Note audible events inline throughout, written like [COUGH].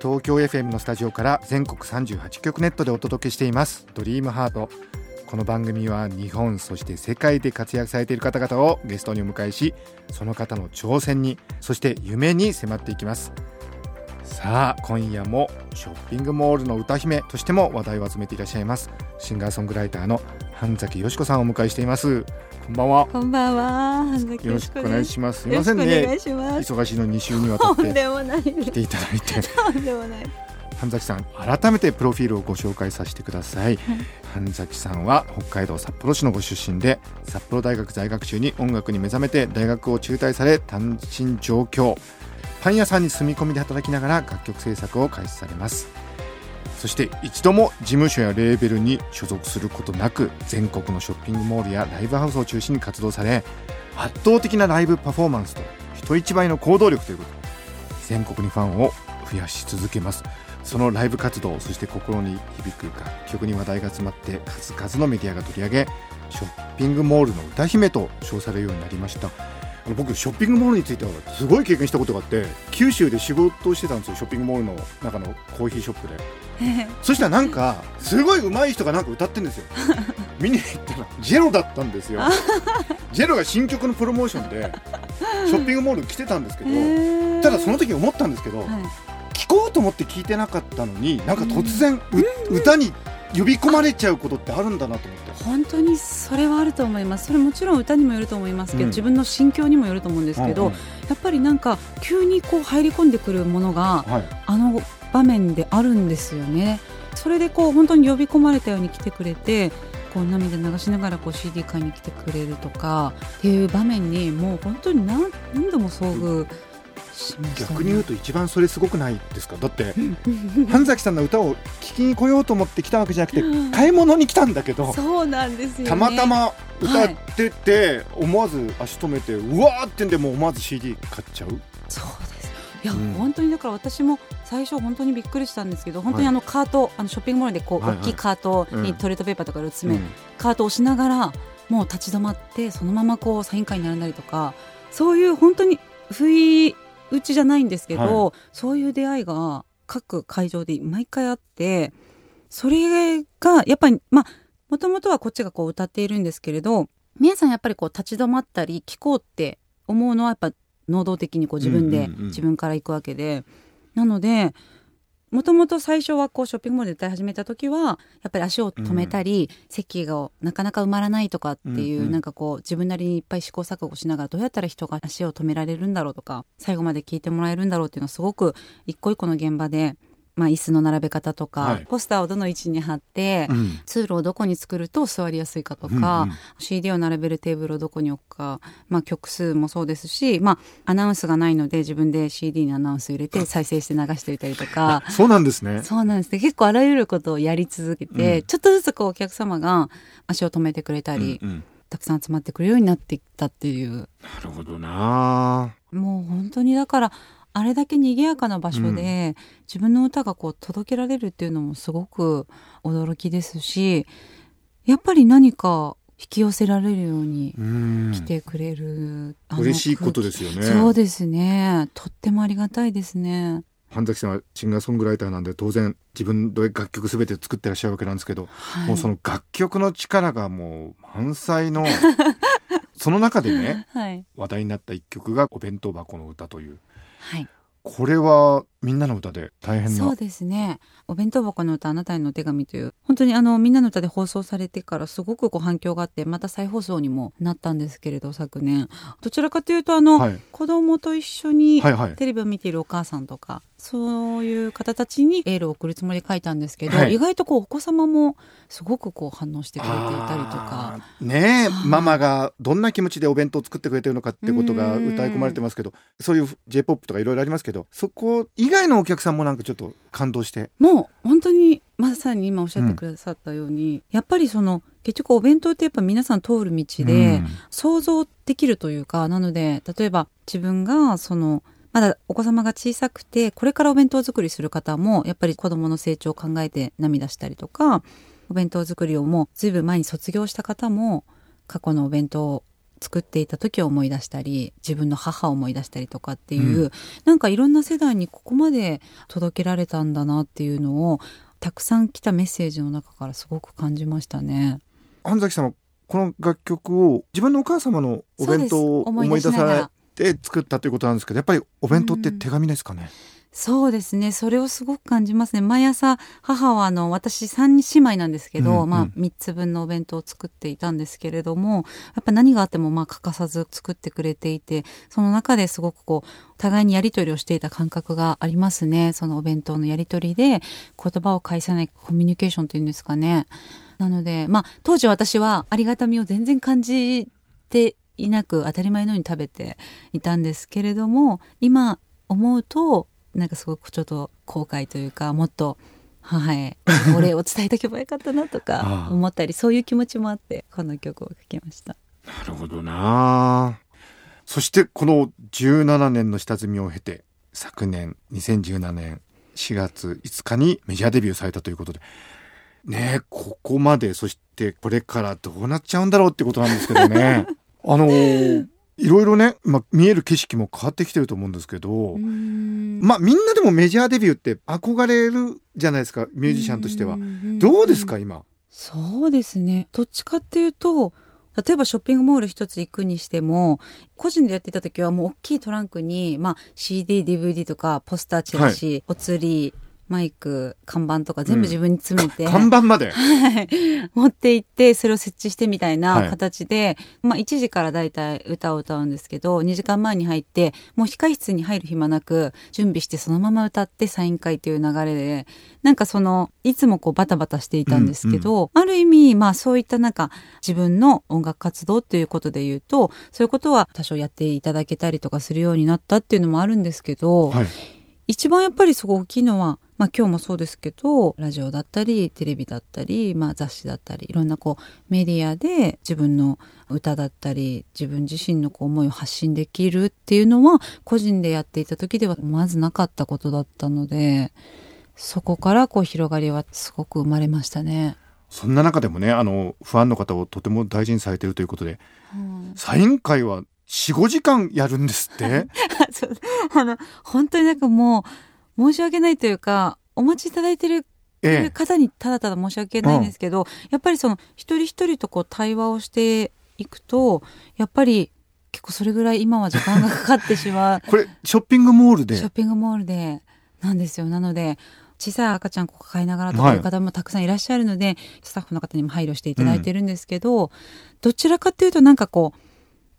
東京 FM のスタジオから全国38局ネットでお届けしています。ドリームハート。この番組は日本そして世界で活躍されている方々をゲストにお迎えしその方の挑戦にそして夢に迫っていきます。さあ今夜もショッピングモールの歌姫としても話題を集めていらっしゃいます。シンガーソングライターの半崎よし子さんをお迎えしています。こんばんは。こんばんは。半崎よろしくお願いしますすいませんね。忙しいの2週にわたって。来ていただいて。とんでもない。半崎さん改めてプロフィールをご紹介させてください、半崎さんは北海道札幌市のご出身で札幌大学在学中に音楽に目覚めて大学を中退され単身上京パン屋さんに住み込みで働きながら楽曲制作を開始されます。そして一度も事務所やレーベルに所属することなく全国のショッピングモールやライブハウスを中心に活動され圧倒的なライブパフォーマンスと人一倍の行動力ということ全国にファンを増やし続けます。そのライブ活動そして心に響く楽曲に話題が詰まって数々のメディアが取り上げショッピングモールの歌姫と称されるようになりました。僕ショッピングモールについてはすごい経験したことがあって九州で仕事をしてたんですよショッピングモールの中のコーヒーショップで。[LAUGHS] そしたらなんかすごい上手い人がなんか歌ってるんですよ。[LAUGHS] 見に行ったらジェロだったんですよ。ジェロが新曲のプロモーションでショッピングモール来てたんですけど、ただその時思ったんですけど、はい。聞こうと思って聞いてなかったのになんか突然、う歌に呼び込まれちゃうことってあるんだなと思って。本当にそれはあると思います。それもちろん歌にもよると思いますけど、うん自分の心境にもよると思うんですけど、うんうんやっぱりなんか急にこう入り込んでくるものがはい、あの場面であるんですよね。それでこう本当に呼び込まれたように来てくれて。こう涙流しながらこう CD 買いに来てくれるとかっていう場面にもう本当に何何度も遭遇しました、ね、逆に言うと一番それすごくないですか？だって [LAUGHS] 半崎さんの歌を聴きに来ようと思って来たわけじゃなくて [LAUGHS] 買い物に来たんだけどそうなんですよ、ね、たまたま歌ってて、思わず足止めてうわーってんでもう思わず CD 買っちゃう。そうです。いや、うん。本当にだから私も最初本当にびっくりしたんですけど本当にあのカート、あのショッピングモールでこう、はいはい。大きいカートうん。にトイレットペーパーとかで詰め、うん。カートを押しながらもう立ち止まってそのままこうサイン会に並んだりとかそういう本当に不意打ちじゃないんですけど、はそういう出会いが各会場で毎回あってそれがやっぱりまあもともとはこっちがこう歌っているんですけれど皆さんやっぱりこう立ち止まったり聞こうって思うのはやっぱ能動的にこう自分で、うんうんうん。自分から行くわけで。なのでもともと最初はこうショッピングモールで歌い始めた時はやっぱり足を止めたり、席がなかなか埋まらないとかっていう、うんうん。なんかこう自分なりにいっぱい試行錯誤しながらどうやったら人が足を止められるんだろうとか最後まで聞いてもらえるんだろうっていうのはすごく一個一個の現場で、まあ、椅子の並べ方とか、はい。ポスターをどの位置に貼って、うん。通路をどこに作ると座りやすいかとか、うんうん。CD を並べるテーブルをどこに置くか、まあ、曲数もそうですし、まあ、アナウンスがないので自分で CD にアナウンス入れて再生して流していたりとか。そうなんですね。そうなんです。ね結構あらゆることをやり続けて、うんちょっとずつこうお客様が足を止めてくれたり、うんうん。たくさん集まってくるようになっていったっていう。なるほどな。もう本当にだからあれだけ賑やかな場所で、自分の歌がこう届けられるっていうのもすごく驚きですしやっぱり何か引き寄せられるようにうん。来てくれる、嬉しいことですよね。そうですね。とってもありがたいですね。半崎さんはシンガーソングライターなんで当然自分で楽曲すべて作ってらっしゃるわけなんですけど、はい。もうその楽曲の力がもう満載の [LAUGHS] その中でねはい、話題になった一曲が「お弁当箱の歌」というはい、これはみんなの歌で大変なそうですね「お弁当箱の歌あなたへのお手紙」という本当にあのみんなの歌で放送されてからすごくこう反響があってまた再放送にもなったんですけれど昨年。どちらかというとあの、はい。子供と一緒にはいはい。テレビを見ているお母さんとかそういう方たちにエールを送るつもりで書いたんですけど、はい。意外とこうお子様もすごくこう反応してくれていたりとか。ねママがどんな気持ちでお弁当を作ってくれてるのかってことがうん歌い込まれてますけどそういう j p o p とかいろいろありますけどそこ以外のお客さんもなんかちょっと感動して。もう本当にまさに今おっしゃってくださったように、やっぱりその結局お弁当ってやっぱ皆さん通る道で、うん。想像できるというかなので例えば自分がそのまだお子様が小さくてこれからお弁当作りする方もやっぱり子供の成長を考えて涙したりとかお弁当作りをもうずいぶん前に卒業した方も過去のお弁当を作っていた時を思い出したり自分の母を思い出したりとかっていう、うなんかいろんな世代にここまで届けられたんだなっていうのをたくさん来たメッセージの中からすごく感じましたね。安崎さんはこの楽曲を自分のお母様のお弁当を思い出されて作ったということなんですけどやっぱりお弁当って手紙ですかね、そうですね。それをすごく感じますね。毎朝、母は、あの、私三姉妹なんですけど、うんうんまあ、三つ分のお弁当を作っていたんですけれども、やっぱ何があっても、まあ、欠かさず作ってくれていて、その中ですごくこう、互いにやり取りをしていた感覚がありますね。そのお弁当のやり取りで、言葉を返さないコミュニケーションというんですかね。なので、まあ、当時私はありがたみを全然感じていなく、当たり前のように食べていたんですけれども、今思うと、なんかすごくちょっと後悔というかもっと母へ [LAUGHS] お礼を伝えておけばよかったなとあかあ思ったりそういう気持ちもあってこの曲を書きました。なるほどな。そしてこの17年の下積みを経て昨年2017年4月5日にメジャーデビューされたということで。ねえここまでそしてこれからどうなっちゃうんだろうってことなんですけどね。[LAUGHS] あのーいろいろね、まあ、見える景色も変わってきてると思うんですけど、まあみんなでもメジャーデビューって憧れるじゃないですかミュージシャンとしては。どうですか今？そうですねどっちかっていうと例えばショッピングモール一つ行くにしても個人でやってた時はもう大きいトランクに、まあ、CDDVD とかポスターチラシ、お釣りマイク看板とか全部自分に詰めて、看板まで？[LAUGHS] はい。持って行ってそれを設置してみたいはない形で、まあ1時からだいたい歌を歌うんですけど2時間前に入ってもう控室に入る暇なく準備してそのまま歌ってサイン会という流れでなんかそのいつもこうバタバタしていたんですけど、ある意味まあそういったなんか自分の音楽活動っていうことで言うとそういうことは多少やっていただけたりとかするようになったっていうのもあるんですけど、はい。一番やっぱりすごい大きいのは、まあ今日もそうですけど、ラジオだったり、テレビだったり、まあ雑誌だったり、いろんなこうメディアで自分の歌だったり、自分自身のこう思いを発信できるっていうのは、個人でやっていた時ではまずなかったことだったので、そこからこう広がりはすごく生まれましたね。そんな中でもね、あの、ファンの方をとても大事にされているということで、サイン会は4、5時間やるんですって？[LAUGHS] あの、本当になんかもう、申し訳ないというか、お待ちいただいてるええ。方にただただ申し訳ないんですけど、やっぱりその一人一人とこう対話をしていくとやっぱり結構それぐらい今は時間がかかってしまう [LAUGHS] これ、ショッピングモールで？ショッ。ピングモールでなんですよなので小さい赤ちゃんを抱えながらとかいう方もたくさんいらっしゃるので、スタッフの方にも配慮していただいてるんですけど、どちらかっていうとなんかこう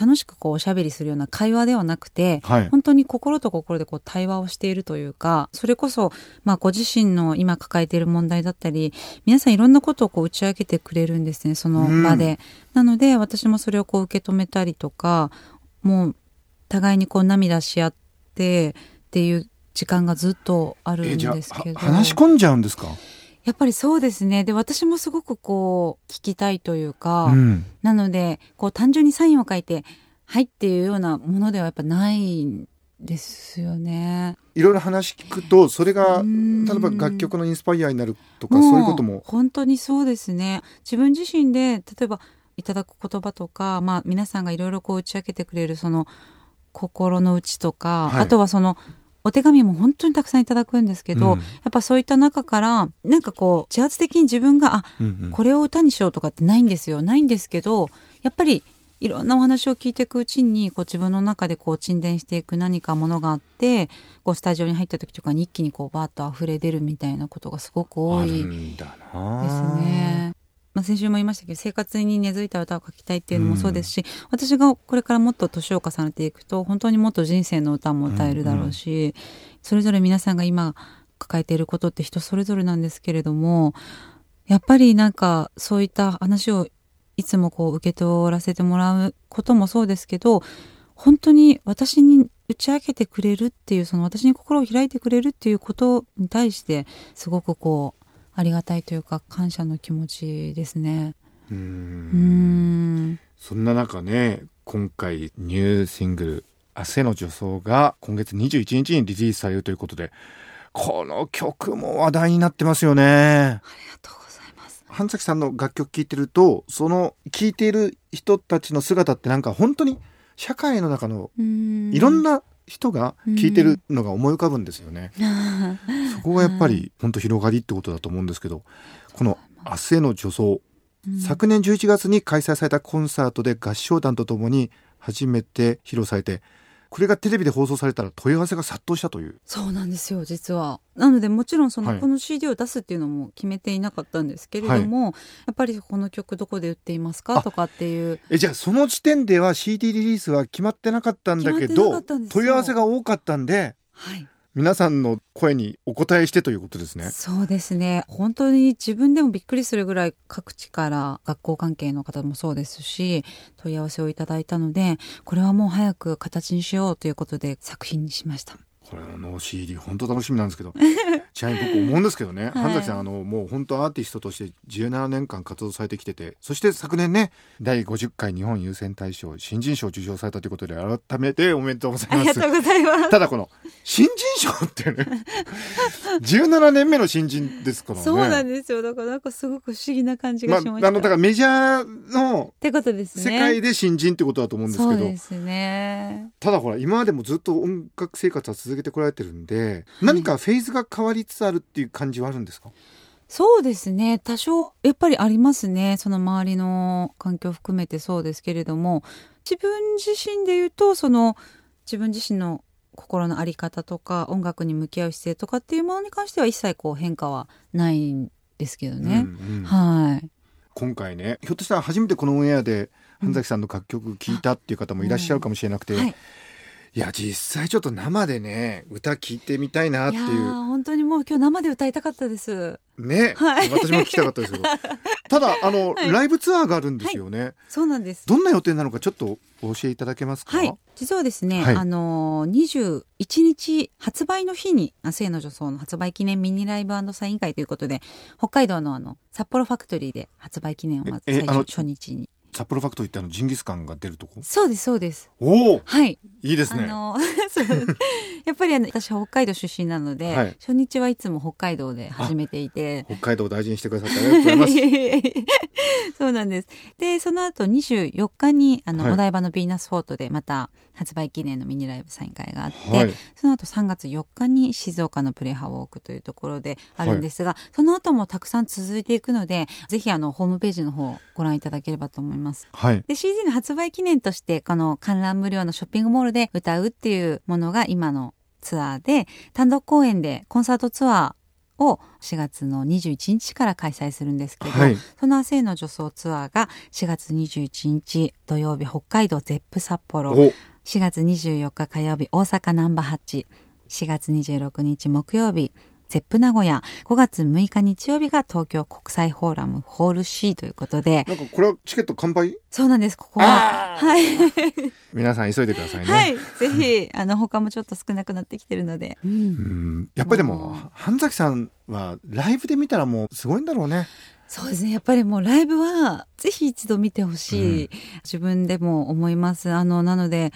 楽しくこうおしゃべりするような会話ではなくて、はい。本当に心と心でこう対話をしているというかそれこそ、まあ、ご自身の今抱えている問題だったり皆さんいろんなことをこう打ち明けてくれるんですねその場で。なので私もそれをこう受け止めたりとかもう互いにこう涙し合ってっていう時間がずっとあるんですけど。は話し込んじゃうんですか？やっぱりそうですね。で、私もすごくこう、聞きたいというか、うん。なので、こう、単純にサインを書いて、はいっていうようなものではやっぱないんですよね。いろいろ話聞くと、それが、うん例えば楽曲のインスパイアになるとか、そういうことも。本当にそうですね。自分自身で、例えば、いただく言葉とか、まあ、皆さんがいろいろこう打ち明けてくれる、その、心の内とか、はいあとはその、お手紙も本当にたくさんいただくんですけど、うんやっぱそういった中から、なんかこう、自発的に自分が、あ、うんうんこれを歌にしようとかってないんですよ。ないんですけど、やっぱりいろんなお話を聞いていくうちに、こう自分の中でこう沈殿していく何かものがあって、こうスタジオに入った時とかに一気にこうバーッと溢れ出るみたいなことがすごく多あいですなね。まあ、先週も言いましたけど生活に根付いた歌を書きたいっていうのもそうですし、私がこれからもっと年を重ねていくと本当にもっと人生の歌も歌えるだろうし、それぞれ皆さんが今抱えていることって人それぞれなんですけれどもやっぱりなんかそういった話をいつもこう受け取らせてもらうこともそうですけど本当に私に打ち明けてくれるっていうその私に心を開いてくれるっていうことに対してすごくこうありがたいというか感謝の気持ちですね。ううんんそんな中ね今回ニューシングル「明日の女装」が今月21日にリリースされるということでこの曲も話題になってますよね。ありがとうございます。半崎さんの楽曲聴いてるとその聴いている人たちの姿ってなんか本当に社会の中のいろんなな人が聴いてるのが思い浮かぶんですよね。そこがやっぱり本当広がりってことだと思うんですけどこの「明日への女装」昨年11月に開催されたコンサートで合唱団とともに初めて披露されてこれがテレビで放送されたら問い合わせが殺到したという。そうなんですよ実は。なのでもちろんその、はい。この CD を出すっていうのも決めていなかったんですけれども、やっぱりこの曲どこで売っていますかあ。とかっていう。えじゃあその時点では CD リリースは決まってなかったんだけど問い合わせが多かったんではい皆さんの声にお答えしてということですね。そうですね本当に自分でもびっくりするぐらい各地から学校関係の方もそうですし問い合わせをいただいたのでこれはもう早く形にしようということで作品にしました。これの CD 本当楽しみなんですけど [LAUGHS] ちなみに僕思うんですけどね、はい半崎さんあのもう本当アーティストとして17年間活動されてきててそして昨年ね第50回日本優先大賞新人賞を受賞されたということで改めておめでとうございます。ありがとうございます。ただこの新人賞ってね [LAUGHS] 17年目の新人ですからね。そうなんですよだからなんかすごく不思議な感じまあ、がしました。あのだからメジャーのってことですね。世界で新人ってことだと思うんですけど、そうですね。ただほら今までもずっと音楽生活は続けてこられてるんで、何かフェーズが変わりつつあるっていう感じはあるんですか？そうですね。多少やっぱりありますね。その周りの環境を含めてそうですけれども。自分自身で言うとその自分自身の心の在り方とか音楽に向き合う姿勢とかっていうものに関しては一切こう変化はないんですけどね。うんうん。はい。今回ねひょっとしたら初めてこのオンエアで半崎さんの楽曲聴いたっていう方もいらっしゃるかもしれなくて、はい、いや実際ちょっと生でね歌聴いてみたいなっていう。本当にもう今日生で歌いたかったです。ね、はい。私も聞きたかったですけど [LAUGHS] ただあの、はい。ライブツアーがあるんですよね、そうなんです。どんな予定なのかちょっとお教えいただけますか？はい、実はですね、はい。あのー21日発売の日に「明日への女装」の発売記念ミニライブサイン会ということで北海道のあの札幌ファクトリーで発売記念をまず最初初日に札幌ファクトリーってあのジンギスカンが出るとこ？そうですそうです。おお！はい。いいですね。あの [LAUGHS] [LAUGHS] やっぱりあの私北海道出身なので、はい。初日はいつも北海道で始めていて。北海道を大事にしてくださってありがとうございます。[LAUGHS] そうなんです。で、その後24日にあの、はい。お台場のヴィーナスフォートでまた発売記念のミニライブサイン会があって、はい。その後3月4日に静岡のプレハウォークというところであるんですが、その後もたくさん続いていくので、ぜひあのホームページの方をご覧いただければと思います。はい。で CD の発売記念としてこの観覧無料のショッピングモールで歌うっていうものが今のツアーで単独公演でコンサートツアーを4月の21日から開催するんですけど、はい。その明日への女装ツアーが4月21日土曜日北海道ゼップ札幌。お。4月24日火曜日大阪ナンバー8 4月26日木曜日ゼップ名古屋5月6日日曜日が東京国際フォーラムホール C ということで。なんかこれはチケット完売？そうなんです。ここは。はい。[LAUGHS] 皆さん急いでくださいね、はい、ぜひあの他もちょっと少なくなってきてるので、うん。やっぱりでも半崎さんはライブで見たらもうすごいんだろうね。そうですね。やっぱりもうライブはぜひ一度見てほしい、自分でも思います。あのなので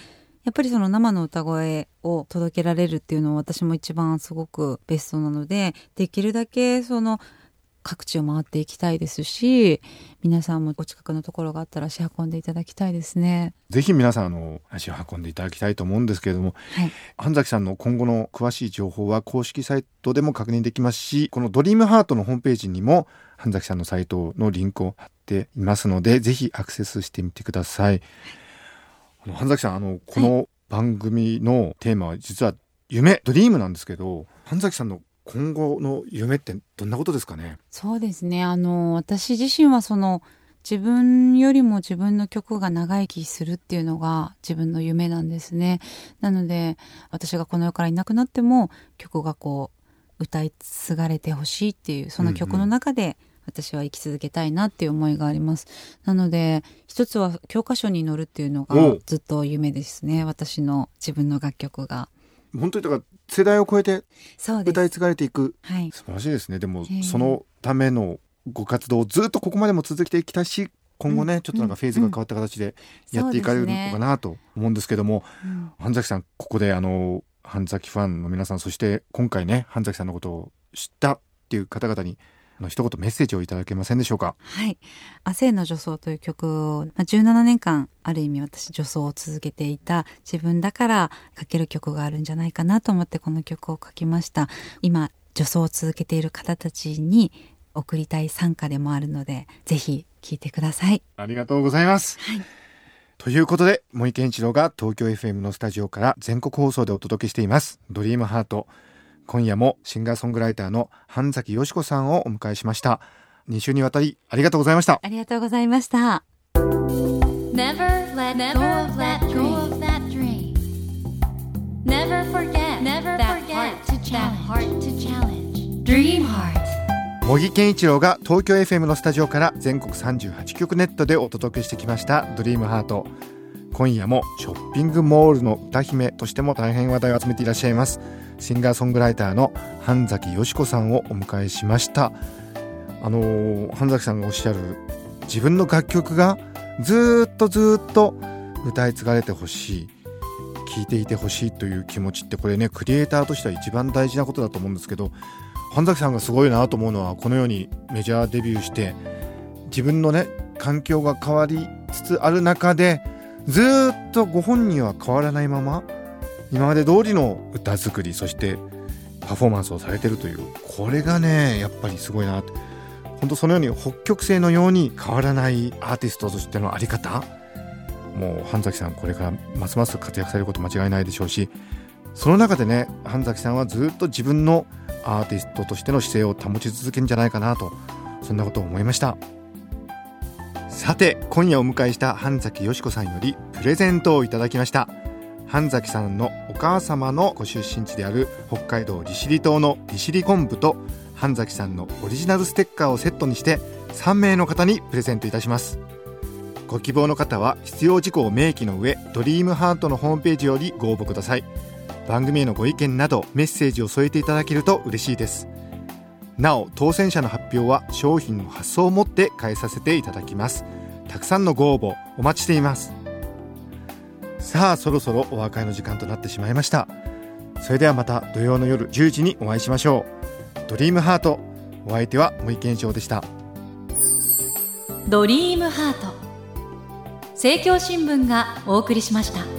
やっぱりその生の歌声を届けられるっていうのは私も一番すごくベストなのでできるだけその各地を回っていきたいですし皆さんもお近くのところがあったら足運んでいただきたいですね。ぜひ皆さんあの足を運んでいただきたいと思うんですけれどもはい、半崎さんの今後の詳しい情報は公式サイトでも確認できますしこのドリームハートのホームページにも半崎さんのサイトのリンクを貼っていますのでぜひアクセスしてみてくださいあの半崎さんあのこの番組のテーマは実は夢ドリームなんですけど半崎さんの今後の夢ってどんなことですかね？そうですね。あの私自身はその自分よりも自分の曲が長生きするっていうのが自分の夢なんですね。なので私がこの世からいなくなっても曲がこう歌い継がれてほしいっていうその曲の中で私は生き続けたいなっていう思いがあります。なので一つは教科書に載るっていうのがずっと夢ですね。私の自分の楽曲が。本当にだから世代を超えて歌い継がれていく、はい、素晴らしいですね。でもそのためのご活動をずっとここまでも続けてきたし今後ね、うん、ちょっとなんかフェーズが変わった形でやっていかれるのかなと思うんですけども、うんね、半崎さんここであの半崎ファンの皆さんそして今回ね半崎さんのことを知ったっていう方々にあの一言メッセージをいただけませんでしょうか？はい。亜生の女装という曲を、まあ、17年間ある意味私女装を続けていた自分だから書ける曲があるんじゃないかなと思ってこの曲を書きました。今女装を続けている方たちに送りたい参加でもあるので、ぜひ聞いてください。ありがとうございます。はい。ということで、森健一郎が東京 FM のスタジオから全国放送でお届けしています。ドリームハート。今夜もシンガーソングライターの半崎よし子さんをお迎えしました。2週にわたりありがとうございました。ありがとうございました。Never let go of that dream. Never forget, never forget that heart to challenge. Dream heart. 茂木健一郎が東京 FM のスタジオから全国38局ネットでお届けしてきました「ドリームハート今夜もショッピングモールの歌姫としても大変話題を集めていらっしゃいます。シンガーソングライターの半崎よし子さんをお迎えしました。あのー、半崎さんがおっしゃる自分の楽曲がずっとずっと歌い継がれてほしい聴いていてほしいという気持ちってこれねクリエイターとしては一番大事なことだと思うんですけど半崎さんがすごいなと思うのはこのようにメジャーデビューして自分のね環境が変わりつつある中でずっとご本人は変わらないまま今まで通りの歌作りそしてパフォーマンスをされてるというこれがねやっぱりすごいなって。本当そのように北極星のように変わらないアーティストとしての在り方もう半崎さんこれからますます活躍されること間違いないでしょうしその中でね半崎さんはずっと自分のアーティストとしての姿勢を保ち続けるんじゃないかなとそんなことを思いました。さて今夜お迎えした半崎よし子さんよりプレゼントをいただきました。半崎さんのお母様のご出身地である北海道利尻島の利尻昆布と半崎さんのオリジナルステッカーをセットにして3名の方にプレゼントいたします。ご希望の方は必要事項を明記の上ドリームハートのホームページよりご応募ください。番組へのご意見などメッセージを添えていただけると嬉しいです。なお当選者の発表は商品の発送をもって返させていただきます。たくさんのご応募お待ちしています。さあそろそろお別れの時間となってしまいました。それではまた土曜の夜10時にお会いしましょう。ドリームハートお相手は森健翔でした。ドリームハート。政教新聞がお送りしました。